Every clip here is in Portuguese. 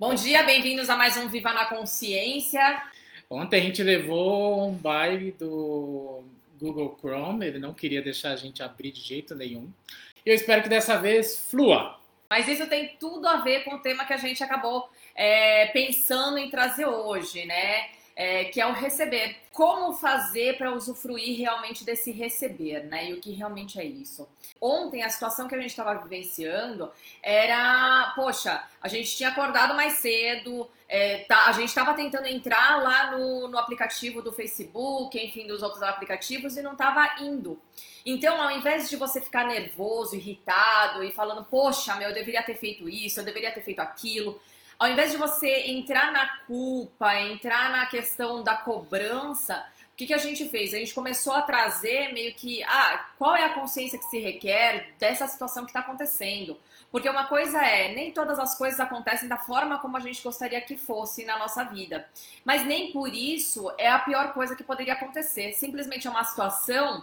Bom dia, bem-vindos a mais um Viva na Consciência. Ontem a gente levou um baile do Google Chrome, ele não queria deixar a gente abrir de jeito nenhum. Eu espero que dessa vez flua. Mas isso tem tudo a ver com o tema que a gente acabou é, pensando em trazer hoje, né? É, que é o receber. Como fazer para usufruir realmente desse receber, né? E o que realmente é isso. Ontem, a situação que a gente estava vivenciando era, poxa, a gente tinha acordado mais cedo, é, tá, a gente estava tentando entrar lá no, no aplicativo do Facebook, enfim, dos outros aplicativos e não estava indo. Então, ao invés de você ficar nervoso, irritado e falando, poxa, meu, eu deveria ter feito isso, eu deveria ter feito aquilo, ao invés de você entrar na culpa, entrar na questão da cobrança, o que, que a gente fez? A gente começou a trazer meio que, ah, qual é a consciência que se requer dessa situação que está acontecendo? Porque uma coisa é, nem todas as coisas acontecem da forma como a gente gostaria que fosse na nossa vida. Mas nem por isso é a pior coisa que poderia acontecer. Simplesmente é uma situação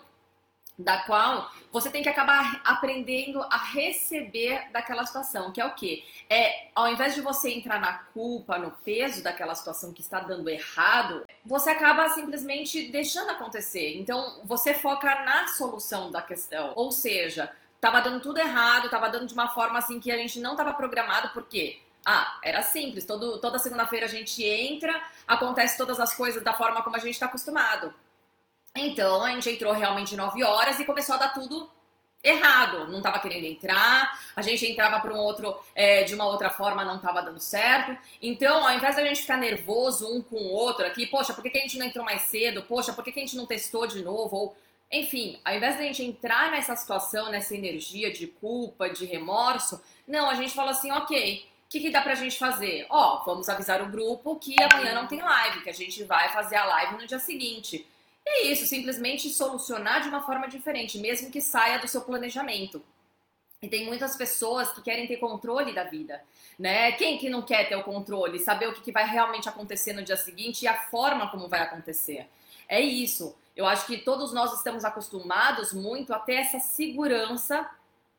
da qual você tem que acabar aprendendo a receber daquela situação, que é o quê? É, ao invés de você entrar na culpa, no peso daquela situação que está dando errado, você acaba simplesmente deixando acontecer. Então, você foca na solução da questão. Ou seja, tava dando tudo errado, tava dando de uma forma assim que a gente não estava programado, por quê? Ah, era simples. Todo, toda segunda-feira a gente entra, acontece todas as coisas da forma como a gente está acostumado. Então a gente entrou realmente 9 horas e começou a dar tudo errado, não estava querendo entrar, a gente entrava para um outro é, de uma outra forma, não estava dando certo. Então, ao invés da gente ficar nervoso um com o outro aqui, poxa, por que, que a gente não entrou mais cedo? Poxa, por que, que a gente não testou de novo? Ou, enfim, ao invés da gente entrar nessa situação, nessa energia de culpa, de remorso, não, a gente fala assim, ok, o que, que dá pra gente fazer? Ó, vamos avisar o grupo que amanhã não tem live, que a gente vai fazer a live no dia seguinte. É isso, simplesmente solucionar de uma forma diferente, mesmo que saia do seu planejamento. E tem muitas pessoas que querem ter controle da vida, né? Quem que não quer ter o controle, saber o que, que vai realmente acontecer no dia seguinte e a forma como vai acontecer. É isso. Eu acho que todos nós estamos acostumados muito a ter essa segurança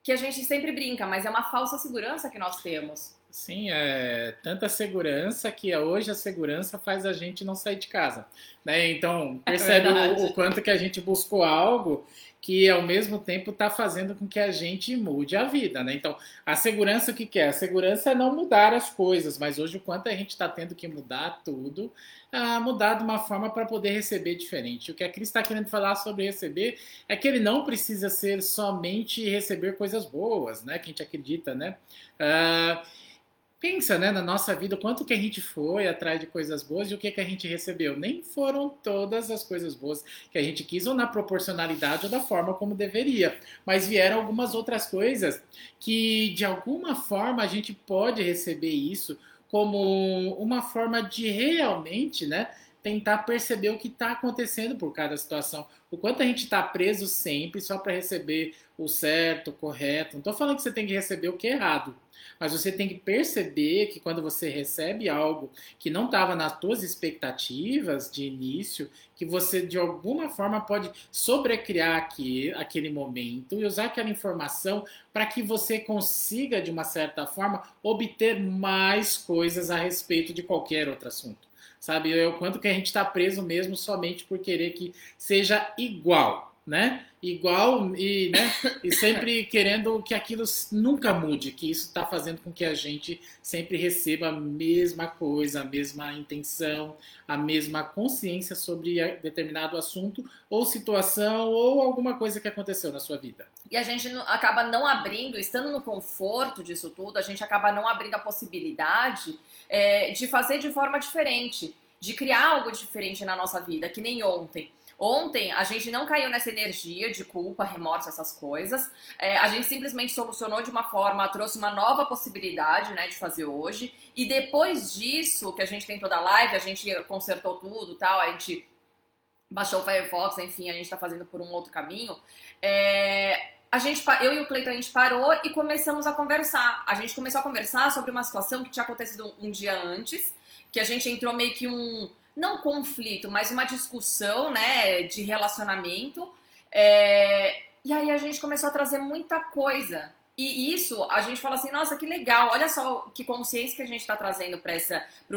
que a gente sempre brinca, mas é uma falsa segurança que nós temos. Sim, é tanta segurança que hoje a segurança faz a gente não sair de casa. Né? Então, é percebe é o, o, quanto que a gente buscou algo que ao mesmo tempo está fazendo com que a gente mude a vida. Né? Então, a segurança o que, que é? A segurança é não mudar as coisas, mas hoje o quanto a gente está tendo que mudar tudo, a mudar de uma forma para poder receber diferente. O que a Cris está querendo falar sobre receber é que ele não precisa ser somente receber coisas boas, né? Que a gente acredita, né? Uh, pensa, né, na nossa vida, quanto que a gente foi atrás de coisas boas e o que que a gente recebeu. Nem foram todas as coisas boas que a gente quis ou na proporcionalidade ou da forma como deveria, mas vieram algumas outras coisas que de alguma forma a gente pode receber isso como uma forma de realmente, né, tentar perceber o que está acontecendo por cada situação. O quanto a gente está preso sempre só para receber o certo, o correto. Não estou falando que você tem que receber o que é errado, mas você tem que perceber que quando você recebe algo que não estava nas suas expectativas de início, que você de alguma forma pode sobrecriar aqui, aquele momento e usar aquela informação para que você consiga, de uma certa forma, obter mais coisas a respeito de qualquer outro assunto sabe? É o quanto que a gente está preso mesmo somente por querer que seja igual, né? Igual e, né? e sempre querendo que aquilo nunca mude, que isso está fazendo com que a gente sempre receba a mesma coisa, a mesma intenção, a mesma consciência sobre determinado assunto ou situação ou alguma coisa que aconteceu na sua vida. E a gente acaba não abrindo, estando no conforto disso tudo, a gente acaba não abrindo a possibilidade é, de fazer de forma diferente, de criar algo diferente na nossa vida, que nem ontem. Ontem a gente não caiu nessa energia de culpa, remorso, essas coisas. É, a gente simplesmente solucionou de uma forma, trouxe uma nova possibilidade né, de fazer hoje. E depois disso, que a gente tem toda a live, a gente consertou tudo tal, a gente baixou o Firefox, enfim, a gente está fazendo por um outro caminho. É, a gente, eu e o Cleiton, a gente parou e começamos a conversar. A gente começou a conversar sobre uma situação que tinha acontecido um dia antes, que a gente entrou meio que um, não conflito, mas uma discussão, né, de relacionamento. É, e aí a gente começou a trazer muita coisa E isso, a gente fala assim, nossa, que legal, olha só que consciência que a gente está trazendo para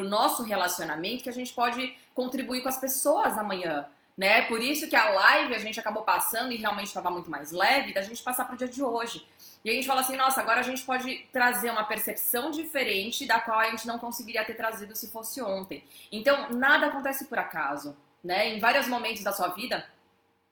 o nosso relacionamento, que a gente pode contribuir com as pessoas amanhã. Né? Por isso que a live a gente acabou passando e realmente estava muito mais leve da gente passar para o dia de hoje. E a gente fala assim, nossa, agora a gente pode trazer uma percepção diferente da qual a gente não conseguiria ter trazido se fosse ontem. Então, nada acontece por acaso, né? Em vários momentos da sua vida,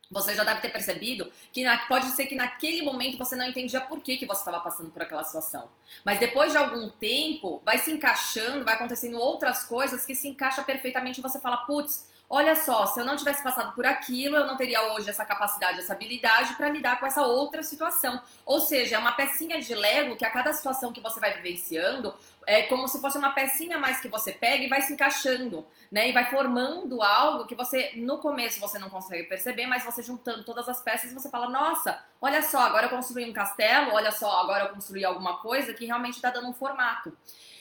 você já deve ter percebido que na, pode ser que naquele momento você não entendia por que, que você estava passando por aquela situação. Mas depois de algum tempo, vai se encaixando, vai acontecendo outras coisas que se encaixa perfeitamente e você fala, putz, olha só, se eu não tivesse passado por aquilo, eu não teria hoje essa capacidade, essa habilidade para lidar com essa outra situação. Ou seja, é uma pecinha de Lego que a cada situação que você vai vivenciando, é como se fosse uma pecinha mais que você pega e vai se encaixando, né? E vai formando algo que você, no começo, você não consegue perceber, mas você juntando todas as peças, você fala, nossa, olha só, agora eu construí um castelo, olha só, agora eu construí alguma coisa que realmente está dando um formato.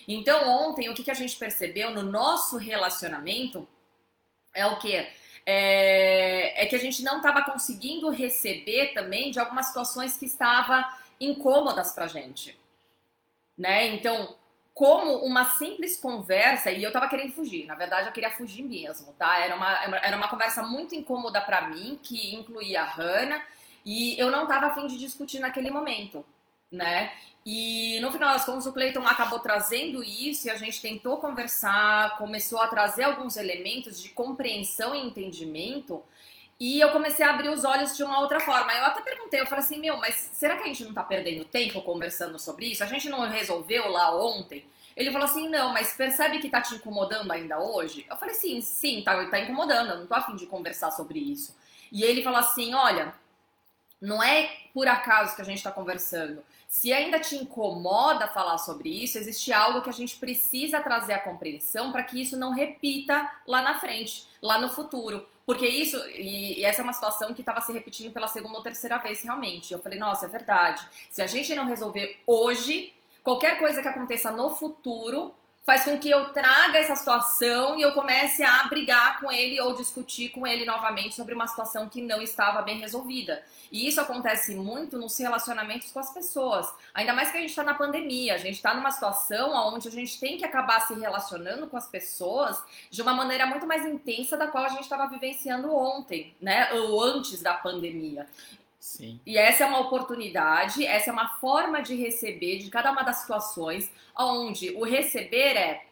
Então, ontem, o que a gente percebeu no nosso relacionamento é o que? É, é que a gente não estava conseguindo receber também de algumas situações que estavam incômodas pra gente. Né? Então, como uma simples conversa, e eu tava querendo fugir, na verdade eu queria fugir mesmo, tá? Era uma, era uma conversa muito incômoda para mim, que incluía a Hannah, e eu não tava afim de discutir naquele momento, né? E no final das contas o Cleiton acabou trazendo isso e a gente tentou conversar, começou a trazer alguns elementos de compreensão e entendimento, e eu comecei a abrir os olhos de uma outra forma. Eu até perguntei, eu falei assim, meu, mas será que a gente não tá perdendo tempo conversando sobre isso? A gente não resolveu lá ontem? Ele falou assim, não, mas percebe que tá te incomodando ainda hoje? Eu falei, sim, sim, tá, tá incomodando, eu não tô afim de conversar sobre isso. E ele falou assim, olha, não é por acaso que a gente tá conversando. Se ainda te incomoda falar sobre isso, existe algo que a gente precisa trazer a compreensão para que isso não repita lá na frente, lá no futuro. Porque isso, e, e essa é uma situação que estava se repetindo pela segunda ou terceira vez realmente. Eu falei, nossa, é verdade. Se a gente não resolver hoje, qualquer coisa que aconteça no futuro faz com que eu traga essa situação e eu comece a brigar com ele ou discutir com ele novamente sobre uma situação que não estava bem resolvida. E isso acontece muito nos relacionamentos com as pessoas. Ainda mais que a gente está na pandemia, a gente está numa situação onde a gente tem que acabar se relacionando com as pessoas de uma maneira muito mais intensa da qual a gente estava vivenciando ontem, né? Ou antes da pandemia. Sim. E essa é uma oportunidade, essa é uma forma de receber de cada uma das situações, onde o receber é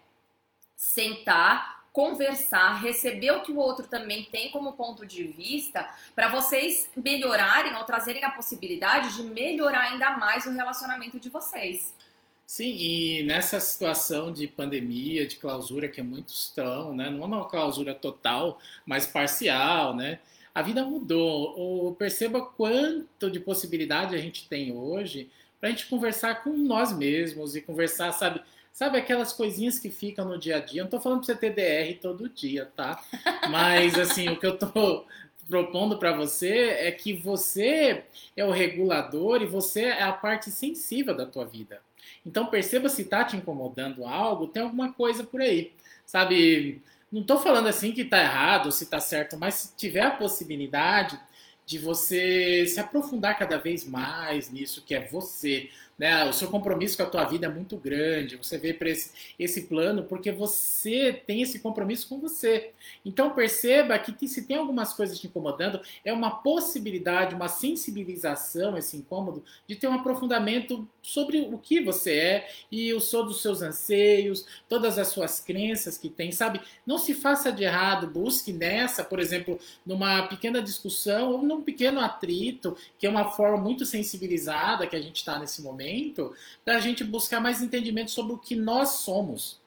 sentar, conversar, receber o que o outro também tem como ponto de vista, para vocês melhorarem ou trazerem a possibilidade de melhorar ainda mais o relacionamento de vocês. Sim, e nessa situação de pandemia, de clausura que muitos estão, né? Não é uma clausura total, mas parcial, né? A vida mudou. perceba quanto de possibilidade a gente tem hoje para a gente conversar com nós mesmos e conversar, sabe? Sabe aquelas coisinhas que ficam no dia a dia? Eu não estou falando para você ter DR todo dia, tá? Mas, assim, o que eu estou propondo para você é que você é o regulador e você é a parte sensível da tua vida. Então, perceba se está te incomodando algo, tem alguma coisa por aí. Sabe, não estou falando assim que está errado se está certo, mas se tiver a possibilidade de você se aprofundar cada vez mais nisso que é você, né? O seu compromisso com a tua vida é muito grande. Você vê para esse, esse plano porque você tem esse compromisso com você. Então perceba que se tem algumas coisas te incomodando, é uma possibilidade, uma sensibilização, esse incômodo, de ter um aprofundamento sobre o que você é e o som dos seus anseios, todas as suas crenças que tem, sabe? Não se faça de errado, busque nessa, por exemplo, numa pequena discussão ou num pequeno atrito, que é uma forma muito sensibilizada que a gente está nesse momento momento da gente buscar mais entendimento sobre o que nós somos.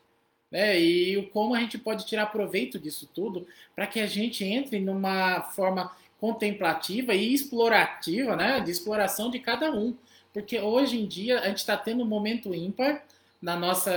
Né? E como a gente pode tirar proveito disso tudo para que a gente entre numa forma contemplativa e explorativa, né? de exploração de cada um. Porque hoje em dia a gente está tendo um momento ímpar na nossa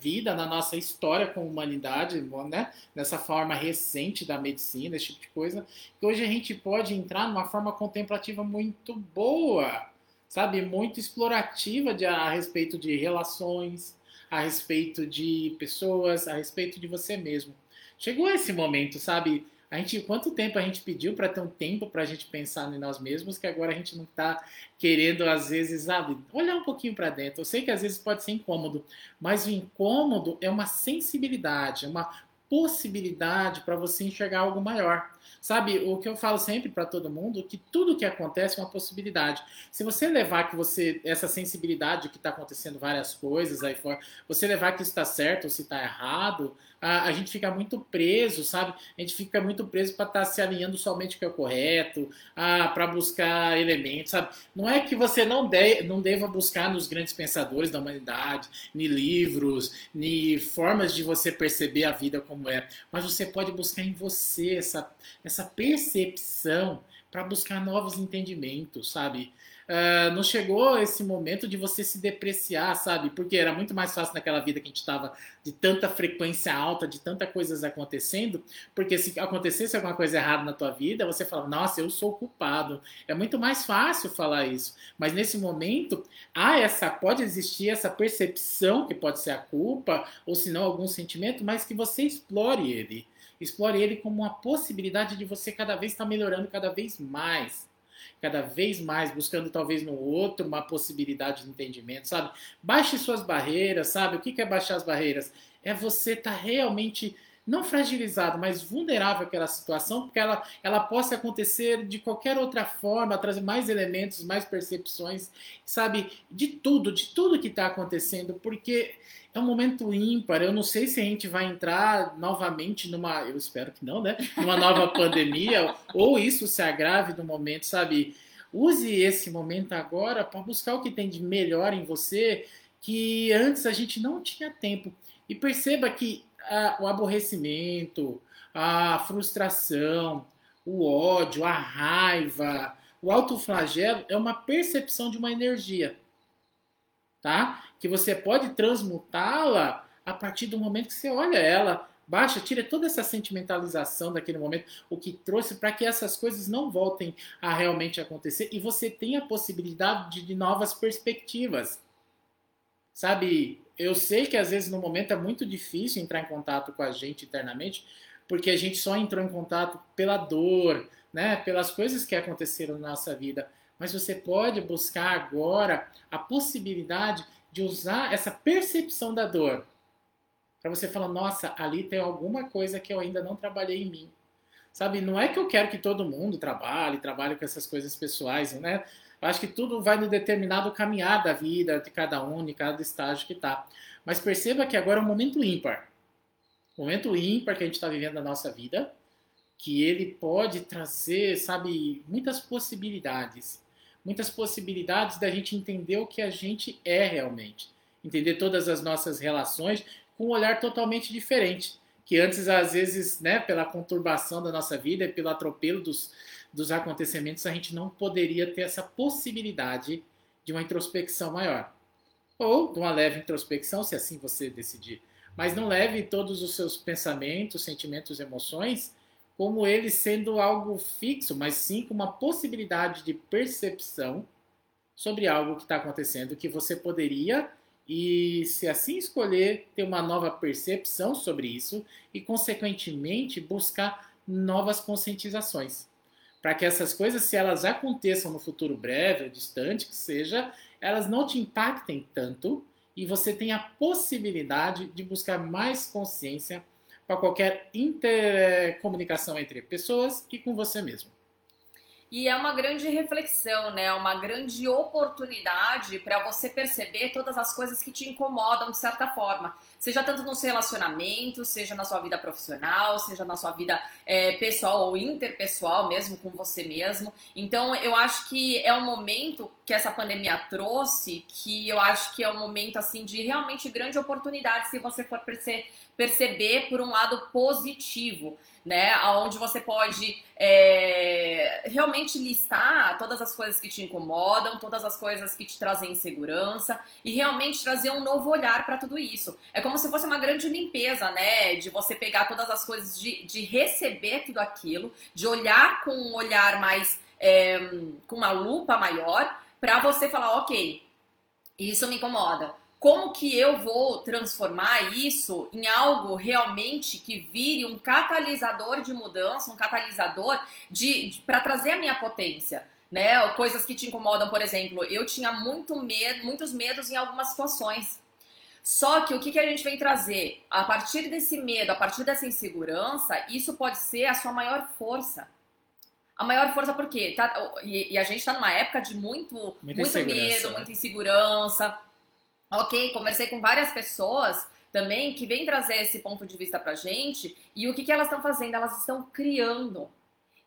vida, na nossa história com a humanidade, né? nessa forma recente da medicina, esse tipo de coisa, que hoje a gente pode entrar numa forma contemplativa muito boa sabe, muito explorativa de, a respeito de relações, a respeito de pessoas, a respeito de você mesmo. Chegou esse momento, sabe? A gente, quanto tempo a gente pediu para ter um tempo para a gente pensar em nós mesmos, que agora a gente não está querendo, às vezes, sabe, olhar um pouquinho para dentro. Eu sei que às vezes pode ser incômodo, mas o incômodo é uma sensibilidade, é uma possibilidade para você enxergar algo maior. Sabe, o que eu falo sempre para todo mundo, que tudo que acontece é uma possibilidade. Se você levar que você essa sensibilidade que está acontecendo várias coisas aí fora, você levar que está certo ou se está errado, a, a, gente fica muito preso, sabe? A gente fica muito preso para estar tá se alinhando somente com o que é correto, para buscar elementos, sabe? Não é que você não, de, não deva buscar nos grandes pensadores da humanidade, nem livros, nem formas de você perceber a vida como é, mas você pode buscar em você essa, essa percepção para buscar novos entendimentos, sabe? Uh, não chegou esse momento de você se depreciar, sabe? Porque era muito mais fácil naquela vida que a gente estava de tanta frequência alta, de tanta coisas acontecendo, porque se acontecesse alguma coisa errada na tua vida, você fala, nossa, eu sou culpado. É muito mais fácil falar isso. Mas nesse momento, há essa, pode existir essa percepção que pode ser a culpa, ou se não algum sentimento, mas que você explore ele. Explore ele como uma possibilidade de você cada vez estar melhorando cada vez mais cada vez mais, buscando talvez no outro uma possibilidade de entendimento, sabe? Baixe suas barreiras, sabe? O que é baixar as barreiras? É você estar tá realmente não fragilizado, mas vulnerável àquela situação, porque ela, ela possa acontecer de qualquer outra forma, trazer mais elementos, mais percepções, sabe? De tudo, de tudo que está acontecendo, porque é um momento ímpar. Eu não sei se a gente vai entrar novamente numa, eu espero que não, né? Numa nova pandemia, ou isso se agrave no momento, sabe? Use esse momento agora para buscar o que tem de melhor em você, que antes a gente não tinha tempo. E perceba que o aborrecimento, a frustração, o ódio, a raiva, o autoflagelo é uma percepção de uma energia tá? Que você pode transmutá-la a partir do momento que você olha ela, baixa, tira toda essa sentimentalização daquele momento, o que trouxe para que essas coisas não voltem a realmente acontecer e você tenha a possibilidade de, de novas perspectivas. Sabe, eu sei que às vezes no momento é muito difícil entrar em contato com a gente internamente, porque a gente só entrou em contato pela dor, né, pelas coisas que aconteceram na nossa vida mas você pode buscar agora a possibilidade de usar essa percepção da dor para você falar, nossa, ali tem alguma coisa que eu ainda não trabalhei em mim. Sabe, não é que eu quero que todo mundo trabalhe, trabalhe com essas coisas pessoais, né? Eu acho que tudo vai no determinado caminhar da vida de cada um, de cada estágio que está. Mas perceba que agora é um momento ímpar. Momento ímpar que a gente está vivendo na nossa vida, que ele pode trazer, sabe, muitas possibilidades muitas possibilidades da gente entender o que a gente é realmente. Entender todas as nossas relações com um olhar totalmente diferente. Que antes, às vezes, né, pela conturbação da nossa vida e pelo atropelo dos, dos acontecimentos, a gente não poderia ter essa possibilidade de uma introspecção maior. Ou de uma leve introspecção, se assim você decidir. Mas não leve todos os seus pensamentos, sentimentos, emoções como ele sendo algo fixo, mas sim com uma possibilidade de percepção sobre algo que está acontecendo que você poderia e se assim escolher ter uma nova percepção sobre isso e consequentemente buscar novas conscientizações para que essas coisas se elas aconteçam no futuro breve ou distante que seja elas não te impactem tanto e você tenha a possibilidade de buscar mais consciência para qualquer intercomunicação entre pessoas e com você mesmo. E é uma grande reflexão, né? Uma grande oportunidade para você perceber todas as coisas que te incomodam de certa forma. Seja tanto no seu relacionamento, seja na sua vida profissional, seja na sua vida é, pessoal ou interpessoal, mesmo com você mesmo. Então, eu acho que é um momento que essa pandemia trouxe, que eu acho que é um momento assim de realmente grande oportunidade se você for perceber perceber por um lado positivo, né? Onde você pode é, realmente listar todas as coisas que te incomodam, todas as coisas que te trazem insegurança e realmente trazer um novo olhar para tudo isso. É como se fosse uma grande limpeza, né? De você pegar todas as coisas, de, de receber tudo aquilo, de olhar com um olhar mais. É, com uma lupa maior, para você falar, ok, isso me incomoda como que eu vou transformar isso em algo realmente que vire um catalisador de mudança, um catalisador de, de para trazer a minha potência, né? Coisas que te incomodam, por exemplo, eu tinha muito medo, muitos medos em algumas situações. Só que o que, que a gente vem trazer? A partir desse medo, a partir dessa insegurança, isso pode ser a sua maior força. A maior força porque tá, e, e a gente está numa época de muito, muito medo, né? muita insegurança. Ok, conversei com várias pessoas também que vêm trazer esse ponto de vista pra gente e o que, que elas estão fazendo? Elas estão criando,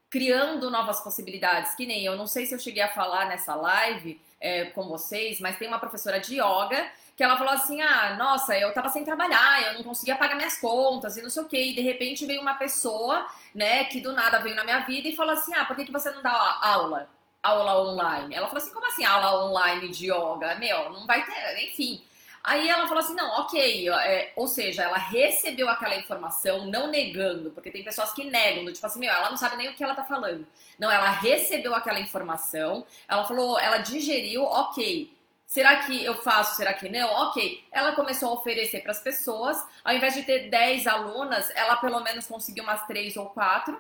criando novas possibilidades. Que nem eu não sei se eu cheguei a falar nessa live é, com vocês, mas tem uma professora de yoga que ela falou assim: ah, nossa, eu tava sem trabalhar, eu não conseguia pagar minhas contas e não sei o quê. E de repente veio uma pessoa, né, que do nada veio na minha vida e falou assim: ah, por que, que você não dá aula? aula online. Ela falou assim, como assim aula online de yoga? Meu, não vai ter, enfim. Aí ela falou assim, não, ok, é, ou seja, ela recebeu aquela informação, não negando, porque tem pessoas que negam, tipo assim, meu, ela não sabe nem o que ela tá falando. Não, ela recebeu aquela informação, ela falou, ela digeriu, ok, será que eu faço, será que não? Ok, ela começou a oferecer para as pessoas, ao invés de ter 10 alunas, ela pelo menos conseguiu umas 3 ou 4,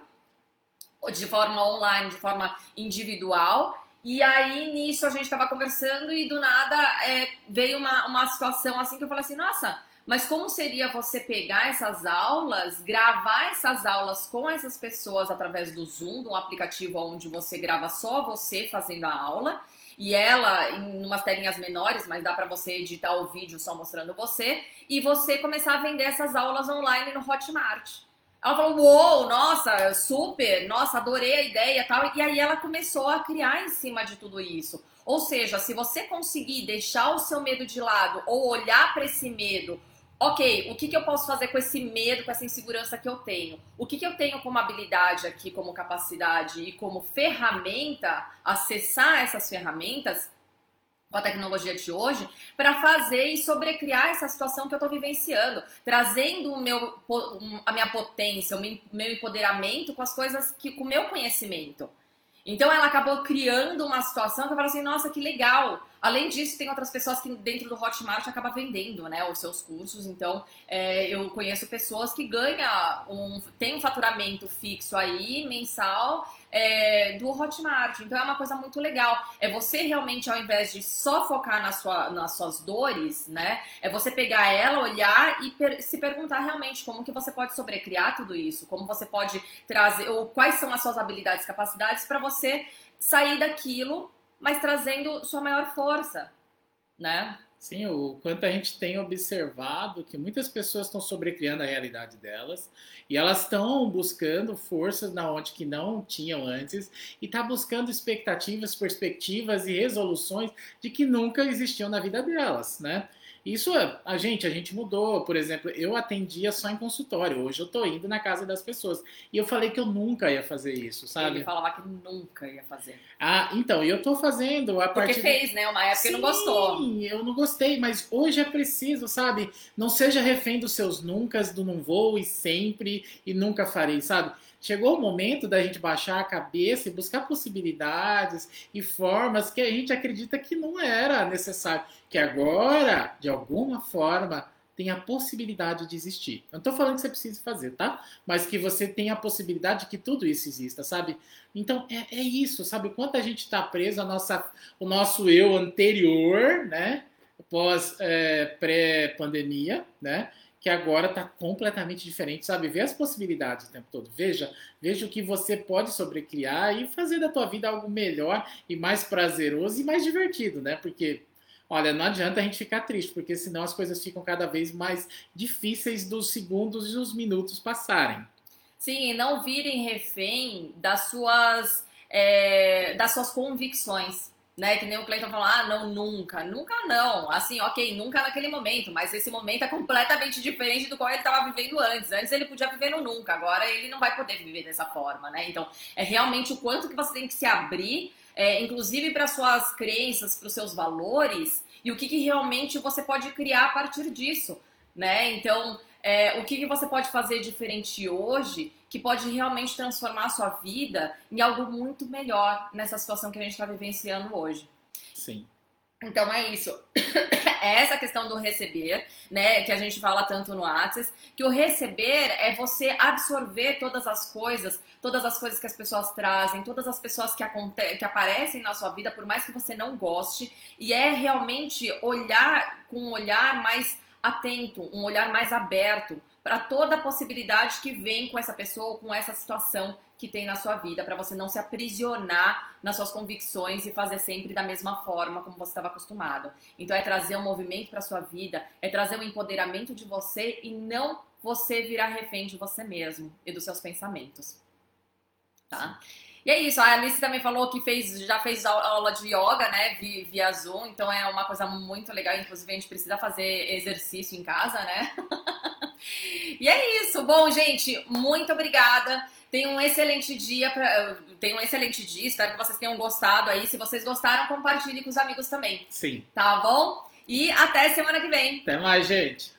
de forma online, de forma individual. E aí, nisso, a gente estava conversando e do nada é, veio uma, uma situação assim que eu falei assim: nossa, mas como seria você pegar essas aulas, gravar essas aulas com essas pessoas através do Zoom, um aplicativo onde você grava só você fazendo a aula e ela em umas telinhas menores, mas dá para você editar o vídeo só mostrando você e você começar a vender essas aulas online no Hotmart. Ela falou, uou, nossa, super, nossa, adorei a ideia e tal. E aí ela começou a criar em cima de tudo isso. Ou seja, se você conseguir deixar o seu medo de lado ou olhar para esse medo, ok, o que, que eu posso fazer com esse medo, com essa insegurança que eu tenho? O que, que eu tenho como habilidade aqui, como capacidade e como ferramenta, acessar essas ferramentas com a tecnologia de hoje para fazer e sobrecriar essa situação que eu estou vivenciando, trazendo o meu, a minha potência, o meu empoderamento com as coisas que com o meu conhecimento. Então ela acabou criando uma situação que eu falo assim, nossa, que legal. Além disso, tem outras pessoas que dentro do Hotmart acaba vendendo, né, os seus cursos. Então, é, eu conheço pessoas que ganham um, tem um faturamento fixo aí mensal é, do Hotmart. Então é uma coisa muito legal. É você realmente, ao invés de só focar na sua, nas suas dores, né? É você pegar ela, olhar e per se perguntar realmente como que você pode sobrecriar tudo isso, como você pode trazer, ou quais são as suas habilidades, capacidades para você sair daquilo, mas trazendo sua maior força, né? Sim, o quanto a gente tem observado que muitas pessoas estão sobrecriando a realidade delas e elas estão buscando forças na onde que não tinham antes e tá buscando expectativas, perspectivas e resoluções de que nunca existiam na vida delas, né? Isso a gente, a gente mudou. Por exemplo, eu atendia só em consultório. Hoje eu tô indo na casa das pessoas. E eu falei que eu nunca ia fazer isso, sabe? Ele falava que nunca ia fazer. Ah, então, e eu tô fazendo a Porque fez, né? Uma época Sim, não gostou. Sim, eu não gostei, mas hoje é preciso, sabe? Não seja refém dos seus nunca, do não vou e sempre e nunca farei, sabe? Chegou o momento da gente baixar a cabeça e buscar possibilidades e formas que a gente acredita que não era necessário, que agora, de alguma forma, tem a possibilidade de existir. Eu não estou falando que você precisa fazer, tá? Mas que você tem a possibilidade de que tudo isso exista, sabe? Então é, é isso, sabe? Quanto a gente está preso ao nossa, o nosso eu anterior, né? Pós é, pré-pandemia, né? Que agora está completamente diferente, sabe? Vê as possibilidades o tempo todo. Veja, veja o que você pode sobrecriar e fazer da tua vida algo melhor e mais prazeroso e mais divertido, né? Porque Olha, não adianta a gente ficar triste, porque senão as coisas ficam cada vez mais difíceis dos segundos e dos minutos passarem. Sim, e não virem refém das suas, é, das suas convicções né? Que nem o Cleiton falou, ah, não, nunca. Nunca não. Assim, ok, nunca naquele momento, mas esse momento é completamente diferente do qual ele estava vivendo antes. Antes ele podia viver no nunca, agora ele não vai poder viver dessa forma, né? Então, é realmente o quanto que você tem que se abrir, é, inclusive para suas crenças, para os seus valores, e o que, que realmente você pode criar a partir disso, né? Então, é, o que, que você pode fazer diferente hoje que pode realmente transformar a sua vida em algo muito melhor nessa situação que a gente está vivenciando hoje. Sim. Então é isso. É essa questão do receber, né, que a gente fala tanto no Access, que o receber é você absorver todas as coisas, todas as coisas que as pessoas trazem, todas as pessoas que, que aparecem na sua vida, por mais que você não goste, e é realmente olhar com um olhar mais atento, um olhar mais aberto para toda a possibilidade que vem com essa pessoa, com essa situação que tem na sua vida, para você não se aprisionar nas suas convicções e fazer sempre da mesma forma como você estava acostumado. Então é trazer um movimento para sua vida, é trazer um empoderamento de você e não você virar refém de você mesmo e dos seus pensamentos. Tá? E é isso, a Alice também falou que fez, já fez aula de yoga, né, via Zoom, então é uma coisa muito legal, inclusive a gente precisa fazer exercício em casa, né? e é isso. Bom, gente, muito obrigada. Tenham um excelente dia, pra, tenham um excelente dia, espero que vocês tenham gostado aí. Se vocês gostaram, compartilhe com os amigos também. Sim. Tá bom? E até semana que vem. Até mais, gente.